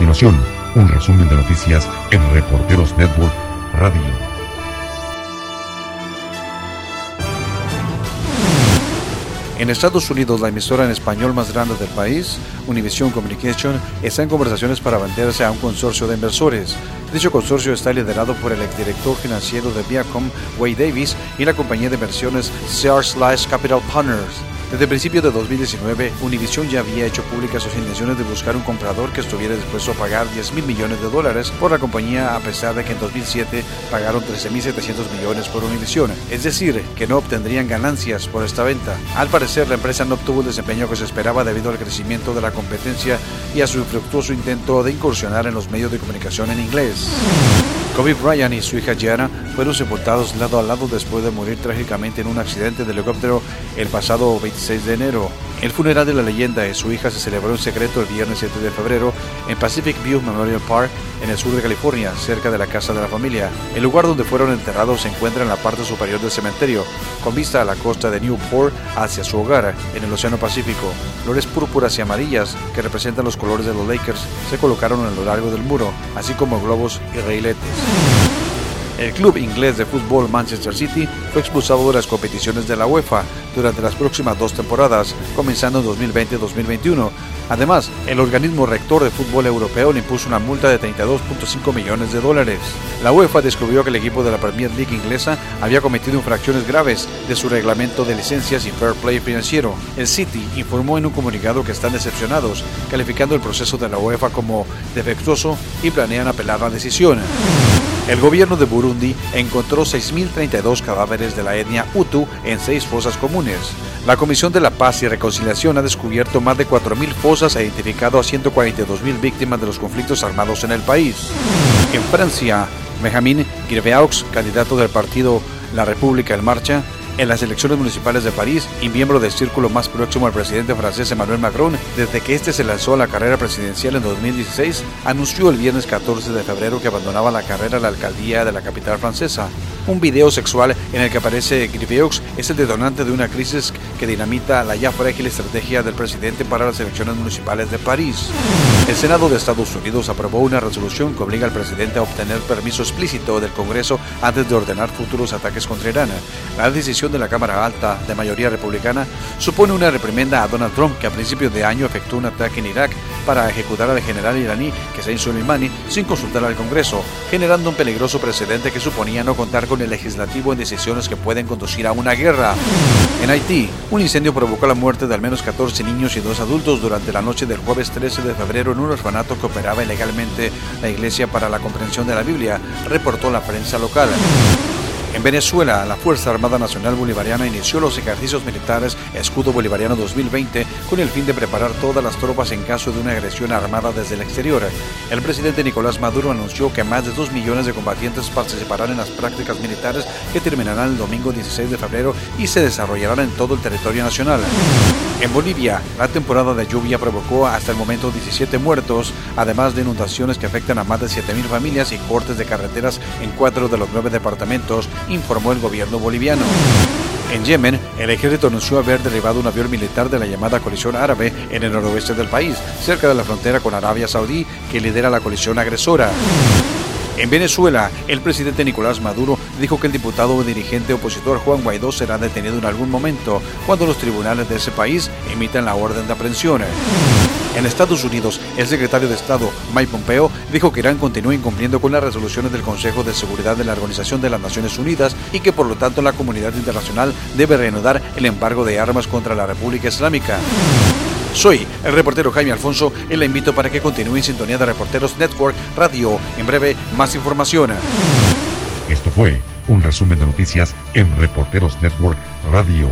continuación, un resumen de noticias en Reporteros Network Radio. En Estados Unidos, la emisora en español más grande del país, Univision Communication, está en conversaciones para venderse a un consorcio de inversores. Dicho consorcio está liderado por el exdirector financiero de Viacom, Wade Davis, y la compañía de inversiones Sears Slice Capital Partners. Desde principios de 2019, Univision ya había hecho públicas sus intenciones de buscar un comprador que estuviera dispuesto a pagar 10 mil millones de dólares por la compañía a pesar de que en 2007 pagaron 13.700 millones por Univision, es decir, que no obtendrían ganancias por esta venta. Al parecer, la empresa no obtuvo el desempeño que se esperaba debido al crecimiento de la competencia y a su infructuoso intento de incursionar en los medios de comunicación en inglés. Kobe Bryant y su hija Gianna fueron sepultados lado a lado después de morir trágicamente en un accidente de helicóptero el pasado 26 de enero. El funeral de la leyenda y su hija se celebró en secreto el viernes 7 de febrero en Pacific View Memorial Park, en el sur de California, cerca de la casa de la familia. El lugar donde fueron enterrados se encuentra en la parte superior del cementerio, con vista a la costa de Newport hacia su hogar, en el Océano Pacífico. Flores púrpuras y amarillas, que representan los colores de los Lakers, se colocaron a lo largo del muro, así como globos y reiletes. El club inglés de fútbol Manchester City fue expulsado de las competiciones de la UEFA durante las próximas dos temporadas, comenzando en 2020-2021. Además, el organismo rector de fútbol europeo le impuso una multa de 32.5 millones de dólares. La UEFA descubrió que el equipo de la Premier League inglesa había cometido infracciones graves de su reglamento de licencias y fair play financiero. El City informó en un comunicado que están decepcionados, calificando el proceso de la UEFA como defectuoso y planean apelar la decisión. El gobierno de Burundi encontró 6.032 cadáveres de la etnia Hutu en seis fosas comunes. La Comisión de la Paz y Reconciliación ha descubierto más de 4.000 fosas e identificado a 142.000 víctimas de los conflictos armados en el país. En Francia, Benjamin Girveaux, candidato del partido La República en Marcha, en las elecciones municipales de París y miembro del círculo más próximo al presidente francés Emmanuel Macron desde que este se lanzó a la carrera presidencial en 2016, anunció el viernes 14 de febrero que abandonaba la carrera a la alcaldía de la capital francesa. Un video sexual en el que aparece Griveaux es el detonante de una crisis que dinamita la ya frágil estrategia del presidente para las elecciones municipales de París. El Senado de Estados Unidos aprobó una resolución que obliga al presidente a obtener permiso explícito del Congreso antes de ordenar futuros ataques contra Irán. La decisión de la Cámara Alta de mayoría republicana supone una reprimenda a Donald Trump que a principios de año efectuó un ataque en Irak para ejecutar al general iraní Qasem Soleimani sin consultar al Congreso, generando un peligroso precedente que suponía no contar con el legislativo en decisiones que pueden conducir a una guerra. En Haití, un incendio provocó la muerte de al menos 14 niños y dos adultos durante la noche del jueves 13 de febrero en un orfanato que operaba ilegalmente la Iglesia para la Comprensión de la Biblia, reportó la prensa local. En Venezuela, la Fuerza Armada Nacional Bolivariana inició los ejercicios militares Escudo Bolivariano 2020 con el fin de preparar todas las tropas en caso de una agresión armada desde el exterior. El presidente Nicolás Maduro anunció que más de 2 millones de combatientes participarán en las prácticas militares que terminarán el domingo 16 de febrero y se desarrollarán en todo el territorio nacional. En Bolivia, la temporada de lluvia provocó hasta el momento 17 muertos, además de inundaciones que afectan a más de 7.000 familias y cortes de carreteras en cuatro de los nueve departamentos, informó el gobierno boliviano. En Yemen, el ejército anunció haber derribado un avión militar de la llamada coalición árabe en el noroeste del país, cerca de la frontera con Arabia Saudí, que lidera la coalición agresora. En Venezuela, el presidente Nicolás Maduro dijo que el diputado o dirigente opositor Juan Guaidó será detenido en algún momento cuando los tribunales de ese país emitan la orden de aprehensión. En Estados Unidos, el secretario de Estado, Mike Pompeo, dijo que Irán continúa incumpliendo con las resoluciones del Consejo de Seguridad de la Organización de las Naciones Unidas y que por lo tanto la comunidad internacional debe reanudar el embargo de armas contra la República Islámica. Soy el reportero Jaime Alfonso y le invito para que continúe en sintonía de Reporteros Network Radio. En breve, más información. Esto fue un resumen de noticias en Reporteros Network Radio.